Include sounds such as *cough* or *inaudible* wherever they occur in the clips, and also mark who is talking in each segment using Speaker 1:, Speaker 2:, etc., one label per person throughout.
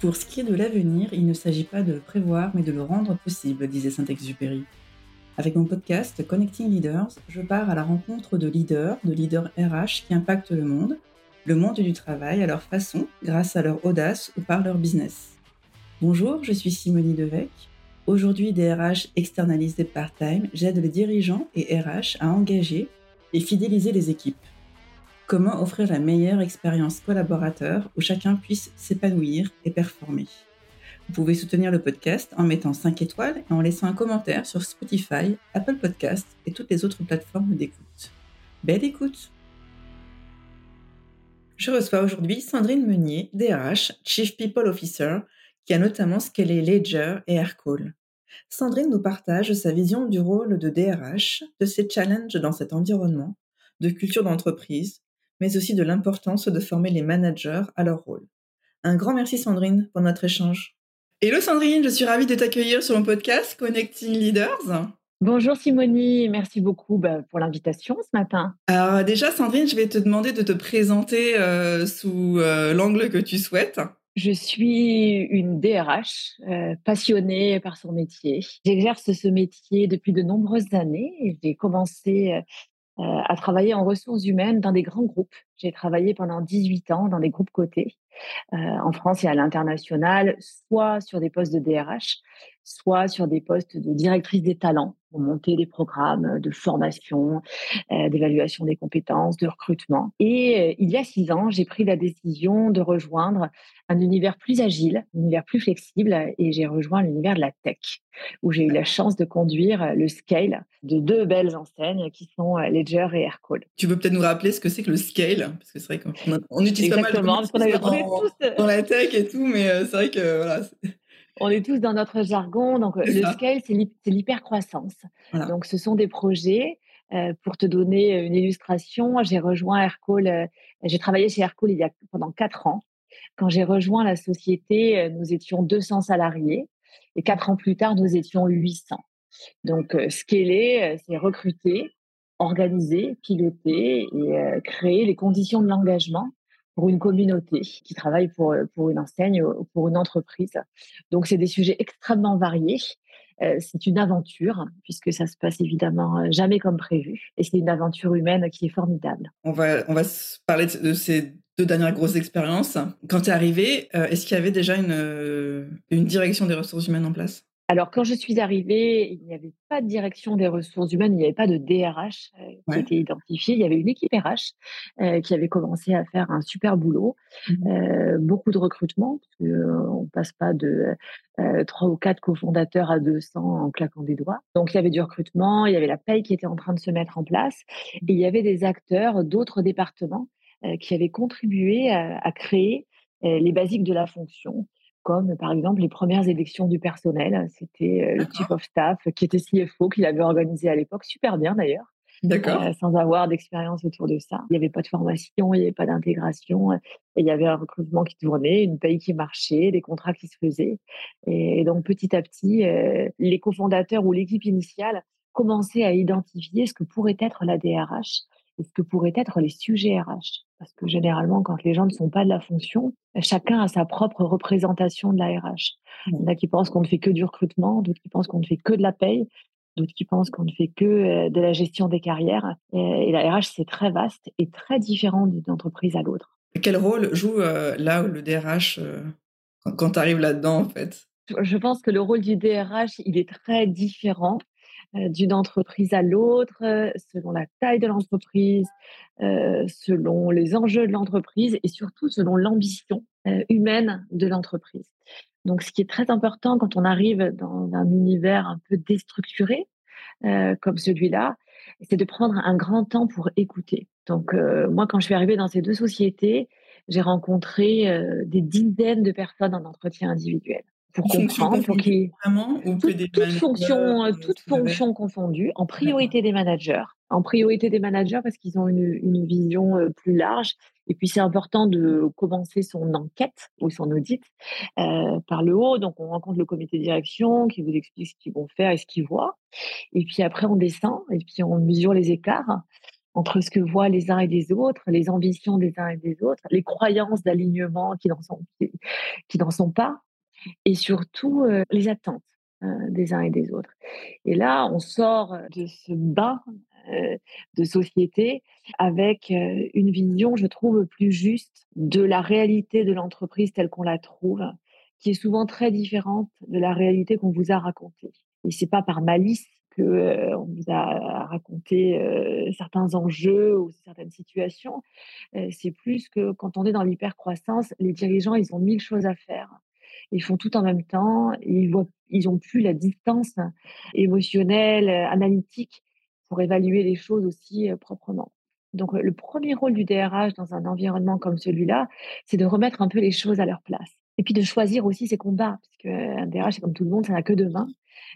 Speaker 1: Pour ce qui est de l'avenir, il ne s'agit pas de le prévoir, mais de le rendre possible, disait Saint-Exupéry. Avec mon podcast Connecting Leaders, je pars à la rencontre de leaders, de leaders RH qui impactent le monde, le monde du travail à leur façon, grâce à leur audace ou par leur business. Bonjour, je suis Simonie Devec. Aujourd'hui, DRH externalisés part-time, j'aide les dirigeants et RH à engager et fidéliser les équipes. Comment offrir la meilleure expérience collaborateur où chacun puisse s'épanouir et performer Vous pouvez soutenir le podcast en mettant 5 étoiles et en laissant un commentaire sur Spotify, Apple Podcasts et toutes les autres plateformes d'écoute. Belle écoute Je reçois aujourd'hui Sandrine Meunier, DRH, Chief People Officer, qui a notamment scalé Ledger et Aircall. Sandrine nous partage sa vision du rôle de DRH, de ses challenges dans cet environnement, de culture d'entreprise, mais aussi de l'importance de former les managers à leur rôle. Un grand merci Sandrine pour notre échange. Hello Sandrine, je suis ravie de t'accueillir sur mon podcast Connecting Leaders.
Speaker 2: Bonjour Simonie, merci beaucoup bah, pour l'invitation ce matin.
Speaker 1: Alors déjà Sandrine, je vais te demander de te présenter euh, sous euh, l'angle que tu souhaites.
Speaker 2: Je suis une DRH euh, passionnée par son métier. J'exerce ce métier depuis de nombreuses années. J'ai commencé euh, à travailler en ressources humaines dans des grands groupes. J'ai travaillé pendant 18 ans dans des groupes cotés euh, en France et à l'international, soit sur des postes de DRH, soit sur des postes de directrice des talents pour monter des programmes de formation, euh, d'évaluation des compétences, de recrutement. Et euh, il y a six ans, j'ai pris la décision de rejoindre un univers plus agile, un univers plus flexible, et j'ai rejoint l'univers de la tech, où j'ai eu la chance de conduire le scale de deux belles enseignes qui sont euh, Ledger et Aircall.
Speaker 1: Tu veux peut-être nous rappeler ce que c'est que le scale? Parce que c'est vrai qu'on utilise pas mal de
Speaker 2: parce qu'on avait,
Speaker 1: tous... dans la tech et tout, mais c'est vrai que voilà
Speaker 2: on est tous dans notre jargon. Donc, le scale, c'est l'hypercroissance. Donc, ce sont des projets. Euh, pour te donner une illustration, j'ai rejoint Aircall, euh, j'ai travaillé chez Aircall il y a pendant quatre ans. Quand j'ai rejoint la société, euh, nous étions 200 salariés et quatre ans plus tard, nous étions 800. Donc, scaler, c'est recruter, organiser, piloter et créer les conditions de l'engagement pour une communauté qui travaille pour, euh, pour une enseigne, pour une entreprise. Donc, c'est des sujets extrêmement variés. Euh, c'est une aventure, puisque ça se passe évidemment euh, jamais comme prévu. Et c'est une aventure humaine qui est formidable.
Speaker 1: On va, on va parler de ces deux dernières grosses expériences. Quand tu es arrivé, est-ce qu'il y avait déjà une, une direction des ressources humaines en place?
Speaker 2: Alors, quand je suis arrivée, il n'y avait pas de direction des ressources humaines, il n'y avait pas de DRH euh, qui était identifié. Il y avait une équipe RH euh, qui avait commencé à faire un super boulot, mmh euh, beaucoup de recrutement, parce on ne passe pas de trois ou quatre cofondateurs à 200 en claquant des doigts. Donc, il y avait du recrutement, il y avait la paye qui était en train de se mettre en place, et il y avait des acteurs d'autres départements qui avaient contribué à créer les basiques de la fonction comme par exemple les premières élections du personnel. C'était euh, le chief of staff qui était CFO, qu'il avait organisé à l'époque, super bien d'ailleurs.
Speaker 1: D'accord. Euh,
Speaker 2: sans avoir d'expérience autour de ça. Il n'y avait pas de formation, il n'y avait pas d'intégration. Et il y avait un recrutement qui tournait, une paye qui marchait, des contrats qui se faisaient. Et, donc petit à petit, euh, les cofondateurs ou l'équipe initiale commençaient à identifier ce que pourrait être la DRH et ce que pourraient être les sujets RH. Parce que généralement, quand les gens ne sont pas de la fonction, chacun a sa propre représentation de la RH. Il y en a qui pensent qu'on ne fait que du recrutement, d'autres qui pensent qu'on ne fait que de la paye, d'autres qui pensent qu'on ne fait que euh, de la gestion des carrières. Et la RH, c'est très vaste et très différent d'une entreprise à l'autre.
Speaker 1: Quel rôle joue euh, là le DRH euh, quand tu arrives là-dedans, en fait?
Speaker 2: Je pense que le rôle du DRH, il est très différent d'une entreprise à l'autre, euh, selon la taille de l'entreprise, euh, selon les enjeux de l'entreprise et surtout selon l'ambition humaine de l'entreprise. Donc, ce qui est très important quand on arrive dans un univers un peu déstructuré comme celui-là, c'est de prendre un grand temps pour écouter. Donc, moi, quand je suis arrivée dans ces deux sociétés, j'ai rencontré des dizaines de personnes en entretien individuel pour comprendre, pour toutes fonctions, euh, confondues, en priorité des managers, en priorité des managers parce qu'ils ont une, une, vision euh, plus large. Et puis c'est important de commencer son enquête ou son audit euh, par le haut. Donc on rencontre le comité de direction qui vous explique ce qu'ils vont faire et ce qu'ils voient. Et puis après on descend et puis on mesure les écarts entre ce que voient les uns et les autres, les ambitions des uns et des autres, les croyances d'alignement qui n'en sont, qui, sont pas, et surtout les attentes des uns et des autres. Et là, on sort de ce euh, de société avec une vision, je trouve, plus juste de la réalité de l'entreprise telle qu'on la trouve, qui est souvent très différente de la réalité qu'on vous a racontée. Et c'est pas par malice euh, on vous a raconté certains enjeux ou certaines situations. C'est plus que quand on est dans l'hypercroissance, les dirigeants, ils ont mille choses à faire. Ils font tout en même temps. Ils voient, ils ont plus la distance émotionnelle, analytique pour évaluer les choses aussi proprement. Donc, le premier rôle du DRH dans un environnement comme celui-là, c'est de remettre un peu les choses à leur place. Et puis de choisir aussi ses combats, parce qu'un DRH, c'est comme tout le monde, ça n'a que deux mains.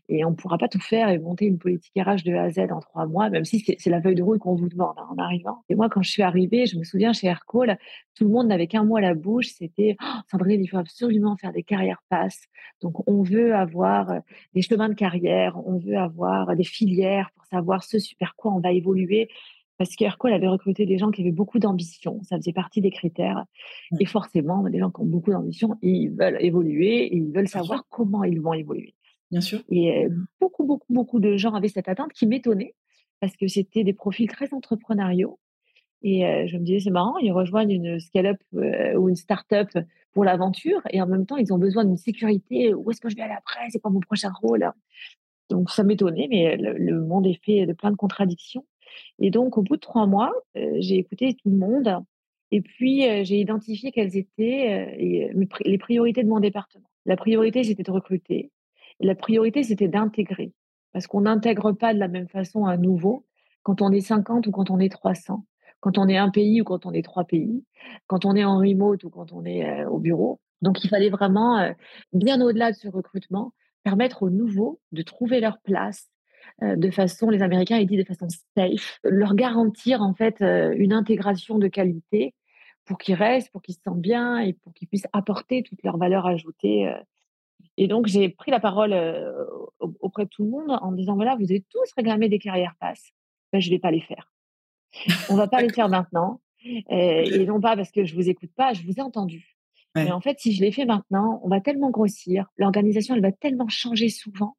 Speaker 2: Et on ne pourra pas tout faire et monter une politique RH de A à Z en trois mois, même si c'est la feuille de route qu'on vous demande hein, en arrivant. Et moi, quand je suis arrivée, je me souviens chez Aircall, tout le monde n'avait qu'un mot à la bouche, c'était oh, Sandrine, il faut absolument faire des carrières passes. Donc, on veut avoir euh, des chemins de carrière, on veut avoir des filières pour savoir ce vers quoi on va évoluer parce qu'Aircall avait recruté des gens qui avaient beaucoup d'ambition. Ça faisait partie des critères. Et forcément, les gens qui ont beaucoup d'ambition, ils veulent évoluer et ils veulent savoir comment ils vont évoluer.
Speaker 1: Bien sûr.
Speaker 2: Et beaucoup, beaucoup, beaucoup de gens avaient cette attente qui m'étonnait parce que c'était des profils très entrepreneuriaux. Et je me disais, c'est marrant, ils rejoignent une scale-up ou une start-up pour l'aventure et en même temps, ils ont besoin d'une sécurité. Où est-ce que je vais aller après C'est quoi mon prochain rôle? Donc, ça m'étonnait, mais le, monde est fait de plein de contradictions. Et donc, au bout de trois mois, j'ai écouté tout le monde et puis j'ai identifié quelles étaient les priorités de mon département. La priorité, c'était de recruter. La priorité, c'était d'intégrer. Parce qu'on n'intègre pas de la même façon un nouveau quand on est 50 ou quand on est 300, quand on est un pays ou quand on est trois pays, quand on est en remote ou quand on est euh, au bureau. Donc, il fallait vraiment, euh, bien au-delà de ce recrutement, permettre aux nouveaux de trouver leur place euh, de façon, les Américains ils disent de façon safe, leur garantir en fait une intégration de qualité pour qu'ils restent, pour qu'ils se sentent bien et pour qu'ils puissent apporter toute leur valeur ajoutée et donc, j'ai pris la parole auprès de tout le monde en disant voilà, vous avez tous réclamé des carrières passes. Ben, je ne vais pas les faire. On ne va pas les faire maintenant. Et, non pas parce que je ne vous écoute pas, je vous ai entendu. Mais en fait, si je les fais maintenant, on va tellement grossir, l'organisation, elle va tellement changer souvent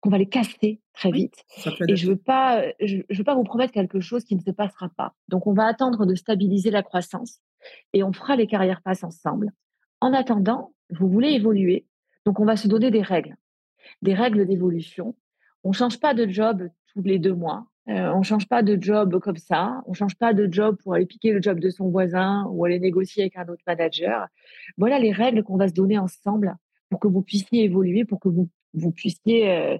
Speaker 2: qu'on va les casser très vite. Et je ne veux, pas, je, veux pas vous promettre quelque chose qui ne se passera pas. Donc, on va attendre de stabiliser la croissance et on fera les carrières passes ensemble. En attendant, vous voulez évoluer, donc, on va se donner des règles, des règles d'évolution. On ne change pas de job tous les deux mois. Euh, on ne change pas de job comme ça. On ne change pas de job pour aller piquer le job de son voisin ou aller négocier avec un autre manager. Voilà les règles qu'on va se donner ensemble pour que vous puissiez évoluer, pour que vous, puissiez euh,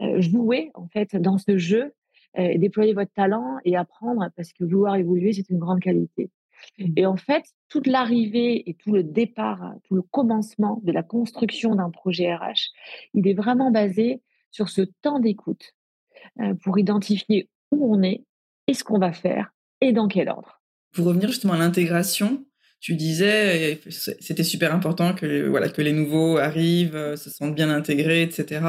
Speaker 2: euh, jouer en fait dans ce jeu, déployer votre talent et apprendre parce que vouloir évoluer, c'est une grande qualité. Mmh. Et en fait, toute l'arrivée et tout le départ, tout le commencement de la construction d'un projet RH, il est vraiment basé sur ce temps d'écoute euh, pour identifier où on est et ce qu'on va faire et dans quel ordre.
Speaker 1: Pour revenir justement à l'intégration, tu disais, c'était super important que, voilà, que les nouveaux arrivent, euh, se sentent bien intégrés, etc.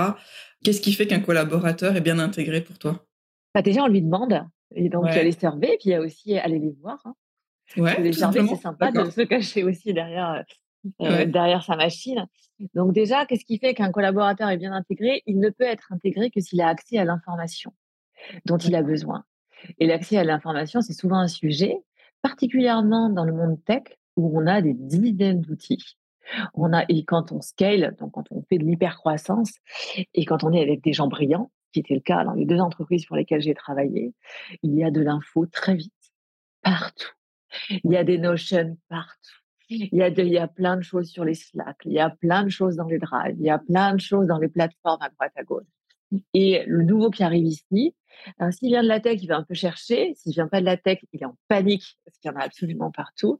Speaker 1: Qu'est-ce qui fait qu'un collaborateur est bien intégré pour toi?
Speaker 2: Bah Déjà, on lui demande. Et donc, il y a les surveiller, puis il y a aussi aller les voir. Hein. Ouais, c'est sympa de se cacher aussi derrière, euh, derrière sa machine. Donc déjà, qu'est-ce qui fait qu'un collaborateur est bien intégré? Il ne peut être intégré que s'il a accès à l'information dont il a besoin. Et l'accès à l'information, c'est souvent un sujet, particulièrement dans le monde tech, où on a des dizaines d'outils. On a, et quand on scale, donc quand on fait de l'hypercroissance, et quand on est avec des gens brillants, qui était le cas dans les deux entreprises pour lesquelles j'ai travaillé, il y a de l'info très vite, partout. Il y a des notions partout. Il y, a il y a plein de choses sur les Slack, il y a plein de choses dans les drives, il y a plein de choses dans les plateformes à droite à gauche. Et le nouveau qui arrive ici, euh, s'il vient de la tech, il va un peu chercher. S'il vient pas de la tech, il est en panique parce qu'il y en a absolument partout.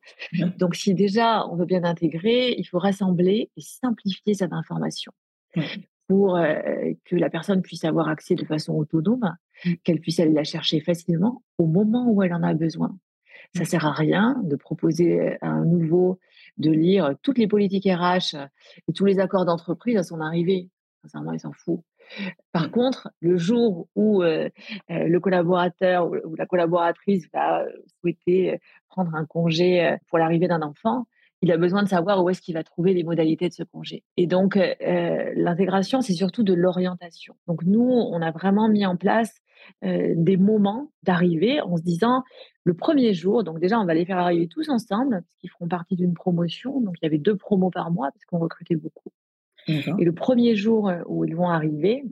Speaker 2: Donc, si déjà on veut bien intégrer, il faut rassembler et simplifier cette information pour euh, que la personne puisse avoir accès de façon autonome, mmh. qu'elle puisse aller la chercher facilement au moment où elle en a besoin. Ça sert à rien de proposer à un nouveau de lire toutes les politiques RH et tous les accords d'entreprise à son arrivée. Sincèrement, il s'en fout. Par contre, le jour où le collaborateur ou, la collaboratrice va souhaiter prendre un congé pour l'arrivée d'un enfant, il a besoin de savoir où est-ce qu'il va trouver les modalités de ce congé. Et donc, l'intégration, c'est surtout de l'orientation. Donc, nous, on a vraiment mis en place des moments d'arrivée en se disant, le premier jour, donc déjà, on va les faire arriver tous ensemble, parce qu'ils feront partie d'une promotion. Donc, il y avait deux promos par mois, parce qu'on recrutait beaucoup. Et le premier jour où ils vont arriver,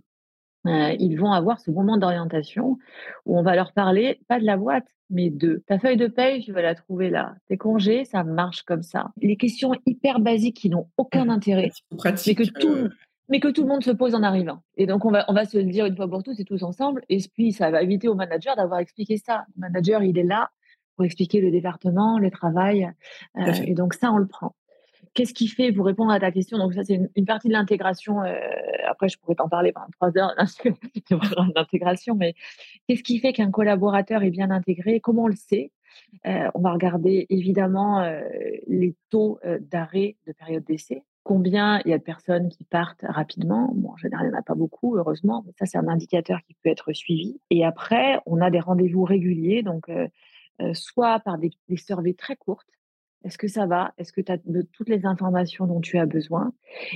Speaker 2: ils vont avoir ce moment d'orientation où on va leur parler, pas de la boîte, mais de ta feuille de paye, tu vas la trouver là. Tes congés, ça marche comme ça. Les questions hyper basiques qui n'ont aucun intérêt, mais que tout, mais que tout le monde se pose en arrivant. Et donc, on va, on va se le dire une fois pour tous et tous ensemble. Et puis, ça va éviter au manager d'avoir expliqué ça. Le manager, il est là pour expliquer le département, le travail. et donc, ça, on le prend. Qu'est-ce qui fait, pour répondre à ta question, donc ça c'est une, partie de l'intégration, euh, après je pourrais t'en parler pendant trois heures *laughs* d'intégration, mais qu'est-ce qui fait qu'un collaborateur est bien intégré? Comment on le sait? Euh, On va regarder évidemment euh, les taux d'arrêt de période d'essai. Combien il y a de personnes qui partent rapidement. Bon, en général, il n'y en a pas beaucoup, heureusement, mais ça, c'est un indicateur qui peut être suivi. Et après, on a des rendez-vous réguliers, donc soit par des, des surveys très courtes, est-ce que ça va? Est-ce que tu as toutes les informations dont tu as besoin?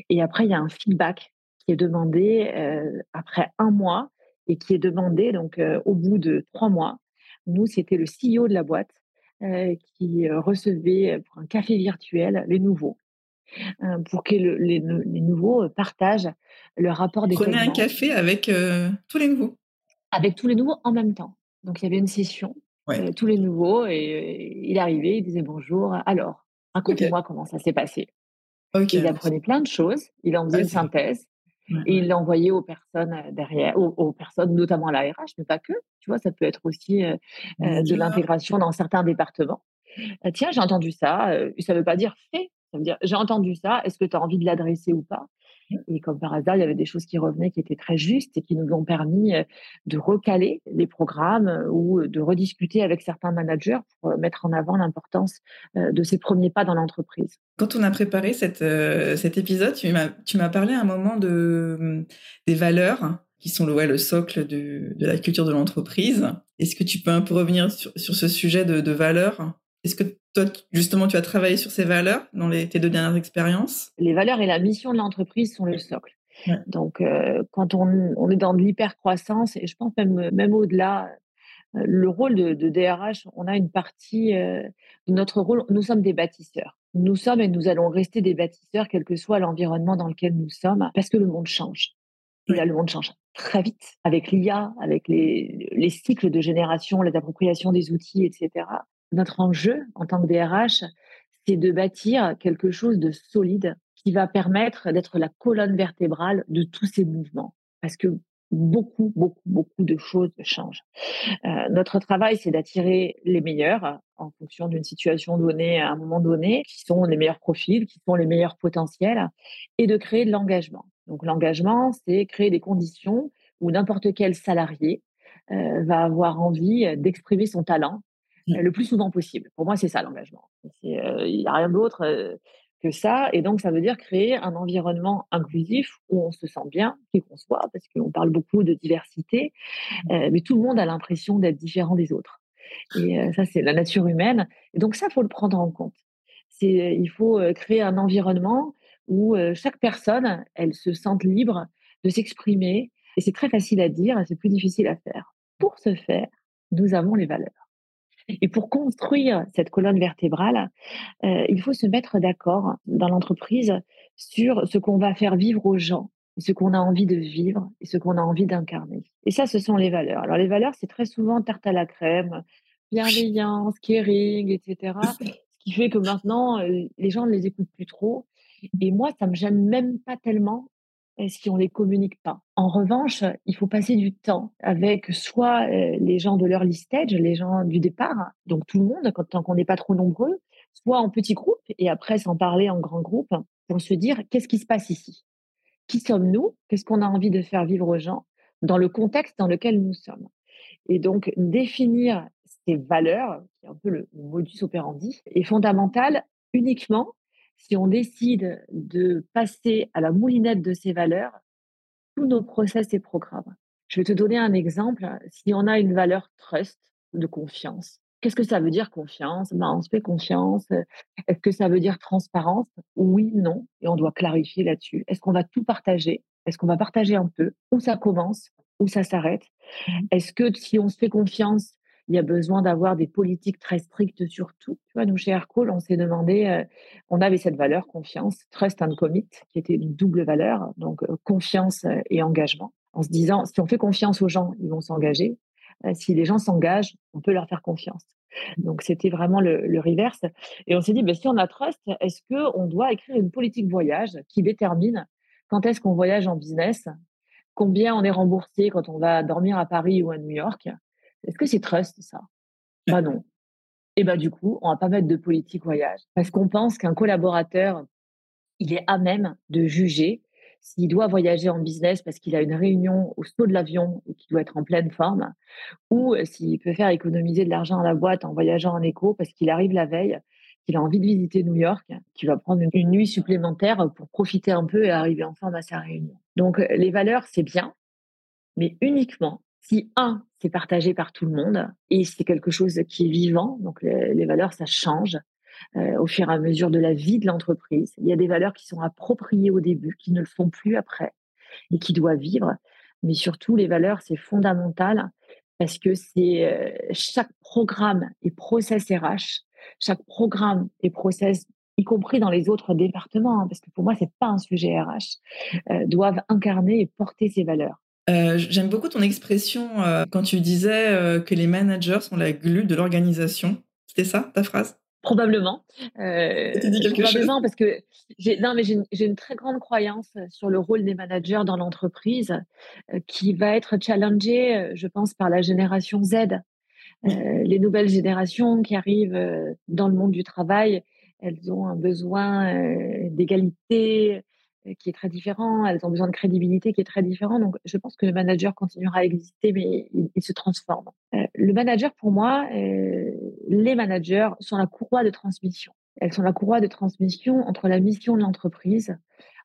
Speaker 2: Et après, il y a un feedback qui est demandé euh, après un mois et qui est demandé donc euh, au bout de trois mois. Nous, c'était le CEO de la boîte euh, qui recevait pour un café virtuel les nouveaux pour que les, nouveaux partagent leur rapport
Speaker 1: d'école. Prenez un café avec tous les nouveaux?
Speaker 2: Avec tous les nouveaux en même temps. Donc il y avait une session euh, tous les nouveaux. Et il arrivait, il disait bonjour. Alors, racontez-moi comment ça s'est passé. Il apprenait plein de choses. Il en faisait une synthèse. Et il l'envoyait aux personnes euh, derrière, aux, personnes, notamment à la RH, mais pas que. Tu vois, ça peut être aussi euh, de l'intégration dans certains départements. tiens, j'ai entendu ça. ça ne veut pas dire fait. Ça veut dire j'ai entendu ça. Est-ce que tu as envie de l'adresser ou pas? Et comme par hasard, il y avait des choses qui revenaient qui étaient très justes et qui nous ont permis euh, de recaler les programmes euh, ou euh, de rediscuter avec certains managers pour mettre en avant l'importance de ces premiers pas dans l'entreprise.
Speaker 1: Quand on a préparé cette, cet épisode, tu m'as parlé à un moment de, des valeurs qui sont le, ouais, le socle de, de la culture de l'entreprise. Est-ce que tu peux un peu revenir sur, sur ce sujet de, de valeurs? Est-ce que toi, justement, tu as travaillé sur ces valeurs dans les, tes deux dernières expériences?
Speaker 2: Les valeurs et la mission de l'entreprise sont le socle. Donc, euh, quand on, est dans de l'hypercroissance, et je pense même, même au-delà, euh, le rôle de, DRH, on a une partie euh, de notre rôle, nous sommes des bâtisseurs. Nous sommes et nous allons rester des bâtisseurs, quel que soit l'environnement dans lequel nous sommes, parce que le monde change. Et là, le monde change très vite avec l'IA, avec les, les, cycles de génération, l'appropriation des outils, etc notre enjeu en tant que DRH, c'est de bâtir quelque chose de solide qui va permettre d'être la colonne vertébrale de tous ces mouvements. Parce que beaucoup, beaucoup, beaucoup de choses changent. Euh, notre travail, c'est d'attirer les meilleurs en fonction d'une situation donnée à un moment donné, qui sont les meilleurs profils, qui sont les meilleurs potentiels, et de créer de l'engagement. Donc l'engagement, c'est créer des conditions où n'importe quel salarié euh, va avoir envie d'exprimer son talent. Le plus souvent possible. Pour moi, c'est ça l'engagement. Il n'y a rien d'autre euh, que ça. Et donc, ça veut dire créer un environnement inclusif où on se sent bien, qui qu'on soit, parce qu'on parle beaucoup de diversité, mmh. euh, mais tout le monde a l'impression d'être différent des autres. Et ça, c'est la nature humaine. Et donc, ça, faut le prendre en compte. Il faut créer un environnement où chaque personne, elle se sente libre de s'exprimer. Et c'est très facile à dire, c'est plus difficile à faire. Pour ce faire, nous avons les valeurs. Et pour construire cette colonne vertébrale, euh, il faut se mettre d'accord dans l'entreprise sur ce qu'on va faire vivre aux gens, ce qu'on a envie de vivre et ce qu'on a envie d'incarner. Et ça, ce sont les valeurs. Alors les valeurs, c'est très souvent tarte à la crème, bienveillance, caring, etc. Ce qui fait que maintenant, euh, les gens ne les écoutent plus trop. Et moi, ça me gêne même pas tellement si on les communique pas. En revanche, il faut passer du temps avec soit euh, les gens de leur stage, les gens du départ, donc tout le monde, quand, tant qu'on n'est pas trop nombreux, soit en petits groupes et après s'en parler en grand groupe pour se dire qu'est-ce qui se passe ici? Qui sommes-nous? Qu'est-ce qu'on a envie de faire vivre aux gens? Dans le contexte dans lequel nous sommes. Et donc définir ces valeurs, qui est un peu le modus operandi, est fondamental uniquement si on décide de passer à la moulinette de ces valeurs tous nos process et programmes. Je vais te donner un exemple. Si on a une valeur trust de confiance, qu'est-ce que ça veut dire confiance? Ben, On se fait confiance. Est-ce que ça veut dire transparence? Oui, non. Et on doit clarifier là-dessus. Est-ce qu'on va tout partager? Est-ce qu'on va partager un peu? Où ça commence? Où ça s'arrête? Mmh. Est-ce que si on se fait confiance, il y a besoin d'avoir des politiques très strictes sur tout. Tu vois, nous, chez Aircall, on s'est demandé, euh, on avait cette valeur confiance, trust and commit, qui était une double valeur, donc euh, confiance euh, et engagement, en se disant, si on fait confiance aux gens, ils vont s'engager. si les gens s'engagent, on peut leur faire confiance. Donc, c'était vraiment le, reverse. Et on s'est dit, ben, si on a trust, est-ce qu'on doit écrire une politique voyage qui détermine quand est-ce qu'on voyage en business, combien on est remboursé quand on va dormir à Paris ou à New York, est-ce que c'est trust, ça? Bah non. Et bah du coup, on va pas mettre de politique voyage parce qu'on pense qu'un collaborateur, il est à même de juger s'il doit voyager en business parce qu'il a une réunion au saut de l'avion et qu'il doit être en pleine forme, ou s'il peut faire économiser de l'argent à la boîte en voyageant en éco parce qu'il arrive la veille, qu'il a envie de visiter New York, qu'il va prendre une nuit supplémentaire pour profiter un peu et arriver en forme à sa réunion. Donc les valeurs, c'est bien, mais uniquement si un, c'est partagé par tout le monde et c'est quelque chose qui est vivant, donc les, valeurs, ça change euh, au fur et à mesure de la vie de l'entreprise. Il y a des valeurs qui sont appropriées au début, qui ne le font plus après et qui doivent vivre. Mais surtout, les valeurs, c'est fondamental parce que c'est euh, chaque programme et process RH, chaque programme et process y compris dans les autres départements, hein, parce que pour moi, c'est pas un sujet RH, euh, doivent incarner et porter ces valeurs.
Speaker 1: Euh, j'aime beaucoup ton expression euh, quand tu disais euh, que les managers sont la glu de l'organisation. C'était ça, ta phrase?
Speaker 2: Probablement. tu dis quelque probablement parce que j'ai non mais j'ai une, très grande croyance sur le rôle des managers dans l'entreprise qui va être challengée, je pense, par la génération Z. les nouvelles générations qui arrivent dans le monde du travail, elles ont un besoin d'égalité, qui est très différent, elles ont besoin de crédibilité qui est très différent. Donc, je pense que le manager continuera à exister, mais il, se transforme. Euh, le manager, pour moi, euh, les managers sont la courroie de transmission. Elles sont la courroie de transmission entre la mission de l'entreprise,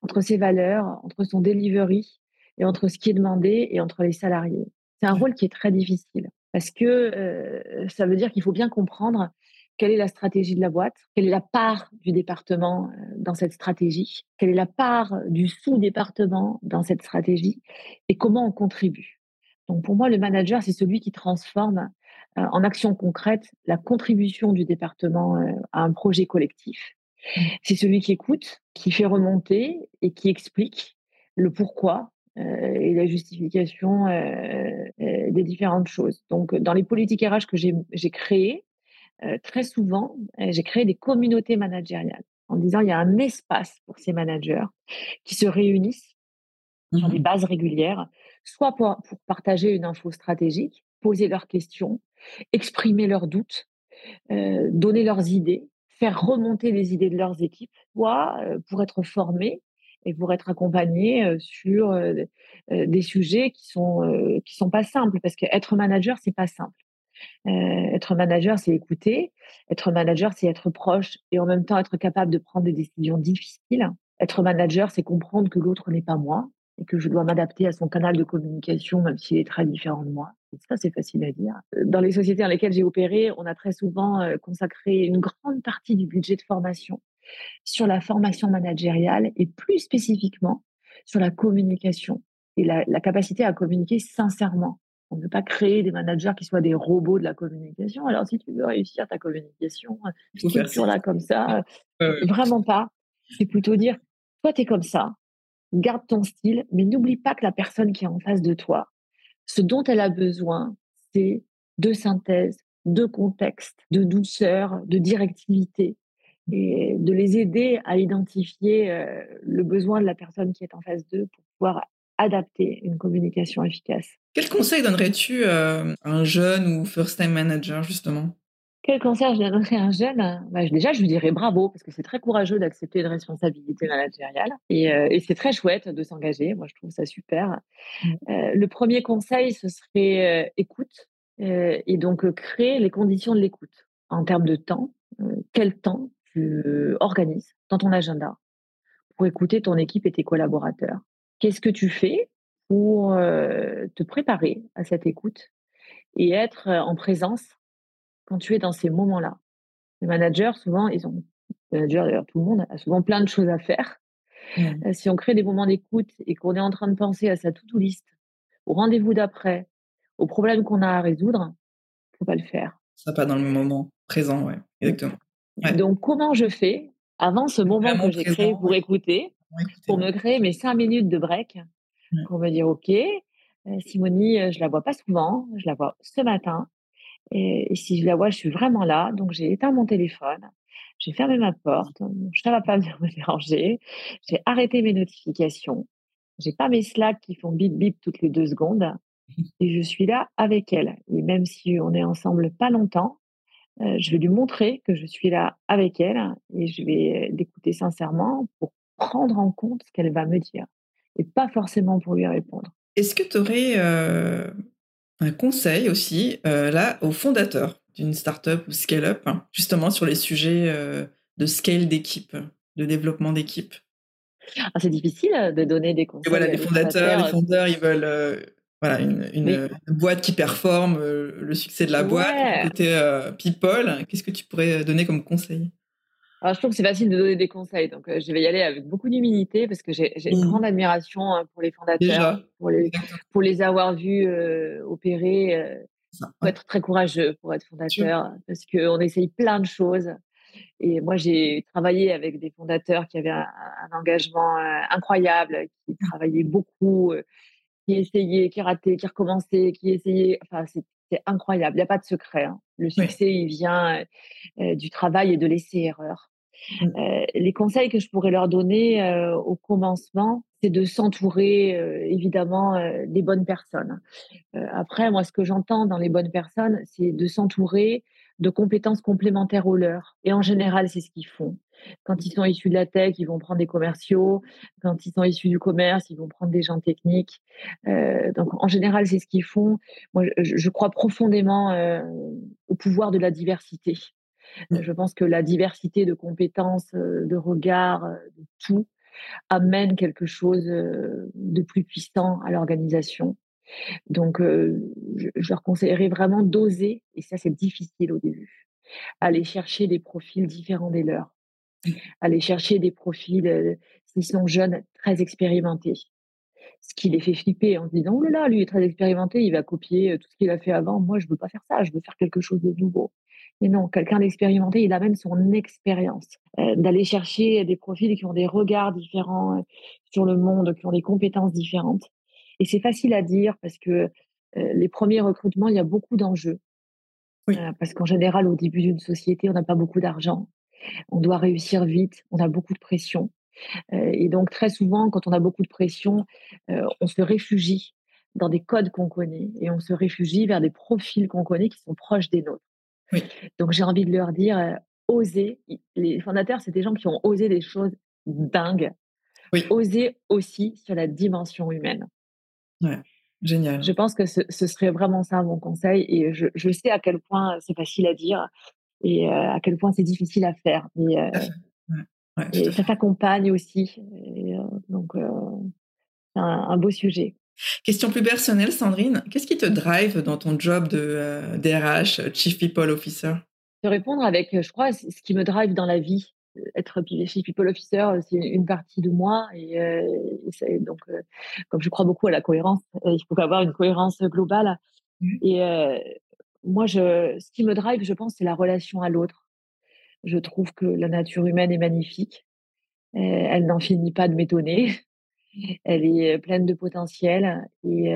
Speaker 2: entre ses valeurs, entre son delivery et entre ce qui est demandé et entre les salariés. C'est un rôle qui est très difficile parce que ça veut dire qu'il faut bien comprendre quelle est la stratégie de la boîte, quelle est la part du département euh, dans cette stratégie, quelle est la part du sous-département dans cette stratégie? Et comment on contribue? Donc pour moi, le manager, c'est celui qui transforme euh, en action concrète la contribution du département euh, à un projet collectif. C'est celui qui écoute, qui fait remonter et qui explique le pourquoi et la justification des différentes choses. Donc, dans les politiques RH que j'ai créées, euh, très souvent, euh, j'ai créé des communautés managériales en disant il y a un espace pour ces managers qui se réunissent sur des mmh bases régulières, soit pour, partager une info stratégique, poser leurs questions, exprimer leurs doutes, euh, donner leurs idées, faire remonter les idées de leurs équipes, soit pour être formés et pour être accompagnés sur des sujets qui sont qui sont pas simples parce qu'être manager c'est pas simple. Euh, être manager, c'est écouter. Être manager, c'est être proche et en même temps être capable de prendre des décisions difficiles. Être manager, c'est comprendre que l'autre n'est pas moi et que je dois m'adapter à son canal de communication, même s'il est très différent de moi. Ça, c'est facile à dire. Dans les sociétés dans lesquelles j'ai opéré, on a très souvent euh, consacré une grande partie du budget de formation sur la formation managériale et plus spécifiquement sur la communication et la capacité à communiquer sincèrement on ne veut pas créer des managers qui soient des robots de la communication. Alors, si tu veux réussir ta communication, toujours là comme ça, vraiment pas. C'est plutôt dire, toi, tu es comme ça, garde ton style, mais n'oublie pas que la personne qui est en face de toi, ce dont elle a besoin, c'est de synthèse, de contexte, de douceur, de directivité, et de les aider à identifier euh, le besoin de la personne qui est en face d'eux pour pouvoir adapter une communication efficace.
Speaker 1: Quel conseil donnerais-tu euh, à un jeune ou first-time manager, justement?
Speaker 2: Quel conseil je donnerais à un jeune? Bah, Déjà, je lui dirais bravo, parce que c'est très courageux d'accepter une responsabilité managériale. Euh, et, c'est très chouette de s'engager. Moi, je trouve ça super. Mmh. Euh, le premier conseil, ce serait écoute. et donc, créer les conditions de l'écoute. En termes de temps, quel temps tu organises dans ton agenda pour écouter ton équipe et tes collaborateurs? Qu'est-ce que tu fais pour te préparer à cette écoute et être en présence quand tu es dans ces moments-là? Les managers, souvent, ils ont, les managers d'ailleurs, tout le monde a souvent plein de choses à faire. Mmh. si on crée des moments d'écoute et qu'on est en train de penser à sa to-do list, au rendez-vous d'après, aux problèmes qu'on a à résoudre, il ne faut pas le faire.
Speaker 1: Ça pas dans le moment présent, ouais, exactement.
Speaker 2: Donc, comment je fais avant ce moment que j'ai créé pour écouter, pour me créer mes cinq minutes de break, pour me dire, OK, Simonie, je la vois pas souvent, je la vois ce matin. Et, si je la vois, je suis vraiment là. Donc, j'ai éteint mon téléphone, j'ai fermé ma porte, ça va pas venir *laughs* me déranger, j'ai arrêté mes notifications, j'ai pas mes slacks qui font bip bip toutes les deux secondes et je suis là avec elle. Et même si on est ensemble pas longtemps, je vais lui montrer que je suis là avec elle et je vais l'écouter sincèrement pour prendre en compte ce qu'elle va me dire et pas forcément pour lui répondre.
Speaker 1: Est-ce que tu aurais un conseil aussi là aux fondateurs d'une startup ou scale-up, hein, justement sur les sujets de scale d'équipe, de développement d'équipe?
Speaker 2: Ah, C'est difficile de donner des conseils.
Speaker 1: voilà, les fondateurs, les fondeurs, ils veulent voilà, une, boîte qui performe, le succès de la boîte, côté people. Qu'est-ce que tu pourrais donner comme conseil?
Speaker 2: Alors, je trouve que c'est facile de donner des conseils, donc je vais y aller avec beaucoup d'humilité parce que j'ai une mmh. grande admiration hein, pour les fondateurs, pour les, pour les avoir vus opérer. Il faut être très courageux pour être fondateur parce qu'on essaye plein de choses. Et moi, j'ai travaillé avec des fondateurs qui avaient un, engagement incroyable, qui mmh. travaillaient beaucoup, qui essayaient, qui rataient, qui recommençaient, qui essayaient. Enfin, c'est incroyable. Il n'y a pas de secret. Hein. Le succès, il vient du travail et de laisser Mmh. les conseils que je pourrais leur donner au commencement, c'est de s'entourer évidemment des bonnes personnes. après, moi, ce que j'entends dans les bonnes personnes, c'est de s'entourer de compétences complémentaires aux leurs. Et en général, c'est ce qu'ils font. Quand ils sont issus de la tech, ils vont prendre des commerciaux. Quand ils sont issus du commerce, ils vont prendre des gens techniques. donc, en général, c'est ce qu'ils font. Moi, je, crois profondément au pouvoir de la diversité. Mmh. Je pense que la diversité de compétences, de regards, de tout, amène quelque chose de plus puissant à l'organisation. Donc, je, leur conseillerais vraiment d'oser, et ça c'est difficile au début, aller chercher des profils différents des leurs, mmh. aller chercher des profils, s'ils sont jeunes, très expérimentés. Ce qui les fait flipper en se disant, oh là là, lui est très expérimenté, il va copier tout ce qu'il a fait avant, moi je ne veux pas faire ça, je veux faire quelque chose de nouveau. Mais non, quelqu'un d'expérimenté, il amène son expérience. Euh, d'aller chercher des profils qui ont des regards différents euh, sur le monde, qui ont des compétences différentes. Et c'est facile à dire parce que euh, les premiers recrutements, il y a beaucoup d'enjeux. parce qu'en général, au début d'une société, on n'a pas beaucoup d'argent. On doit réussir vite, on a beaucoup de pression. et donc, très souvent, quand on a beaucoup de pression, on se réfugie dans des codes qu'on connaît et on se réfugie vers des profils qu'on connaît qui sont proches des nôtres. Donc j'ai envie de leur dire, euh, oser. Les fondateurs, c'est des gens qui ont osé des choses dingues. Oui. Oser aussi sur la dimension humaine.
Speaker 1: Ouais, génial.
Speaker 2: Je pense que ce, serait vraiment ça mon conseil. Et je, je sais à quel point c'est facile à dire et euh, à quel point c'est difficile à faire. Euh, et ça s'accompagne aussi. donc, c'est un, beau sujet.
Speaker 1: Question plus personnelle, Sandrine, qu'est-ce qui te drive dans ton job de DRH, euh, Chief People Officer?
Speaker 2: De répondre avec, euh, je crois, ce qui me drive dans la vie. Euh, être Chief People Officer, c'est une partie de moi. Et, donc, comme je crois beaucoup à la cohérence, il faut avoir une cohérence globale. Mmh. Et moi, je, ce qui me drive, je pense, c'est la relation à l'autre. Je trouve que la nature humaine est magnifique. Elle n'en finit pas de m'étonner. Elle est pleine de potentiel et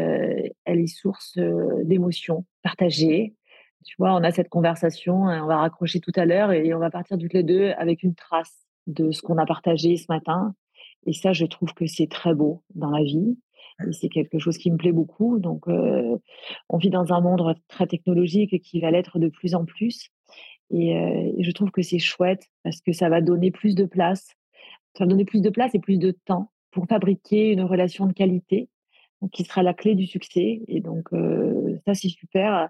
Speaker 2: elle est source d'émotions partagées. Tu vois, on a cette conversation, hein, on va raccrocher tout à l'heure et on va partir toutes les deux avec une trace de ce qu'on a partagé ce matin. Et ça, je trouve que c'est très beau dans la vie. C'est quelque chose qui me plaît beaucoup. Donc, on vit dans un monde très technologique qui va l'être de plus en plus. Et, et je trouve que c'est chouette parce que ça va donner plus de place. Ça va donner plus de place et plus de temps pour fabriquer une relation de qualité qui sera la clé du succès. Et donc, euh, ça, c'est super.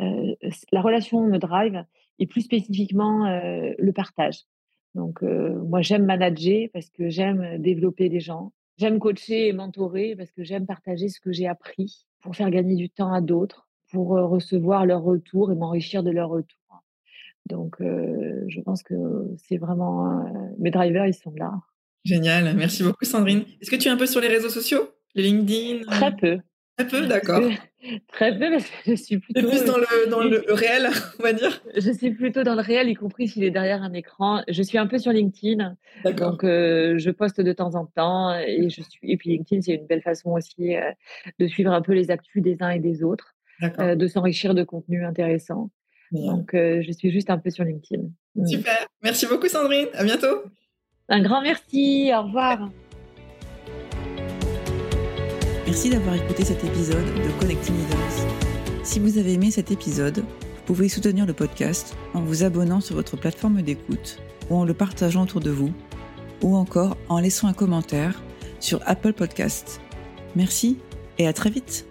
Speaker 2: Euh, la relation me drive et plus spécifiquement euh, le partage. Donc, moi, j'aime manager parce que j'aime développer des gens. J'aime coacher et mentorer parce que j'aime partager ce que j'ai appris pour faire gagner du temps à d'autres, pour recevoir leur retour et m'enrichir de leur retour. Donc, je pense que c'est vraiment mes drivers, ils sont là.
Speaker 3: Génial, merci beaucoup Sandrine. Est-ce que tu es un peu sur les réseaux sociaux, les LinkedIn
Speaker 2: Très peu.
Speaker 3: Très peu, d'accord. *laughs*
Speaker 2: Très peu parce que je suis plutôt.
Speaker 3: plus dans le, dans le réel, on va dire? *laughs*
Speaker 2: Je suis plutôt dans le réel, y compris s'il est derrière un écran. Je suis un peu sur LinkedIn. Donc, je poste de temps en temps. Et, je suis... et puis, LinkedIn, c'est une belle façon aussi de suivre un peu les actus des uns et des autres, de s'enrichir de contenu intéressant. Donc, je suis juste un peu sur LinkedIn.
Speaker 3: Mm. Super. Merci beaucoup, Sandrine. À bientôt.
Speaker 2: Un grand merci. Au revoir.
Speaker 1: Merci d'avoir écouté cet épisode de Connecting Leaders. Si vous avez aimé cet épisode, vous pouvez soutenir le podcast en vous abonnant sur votre plateforme d'écoute ou en le partageant autour de vous ou encore en laissant un commentaire sur Apple Podcasts. Merci et à très vite.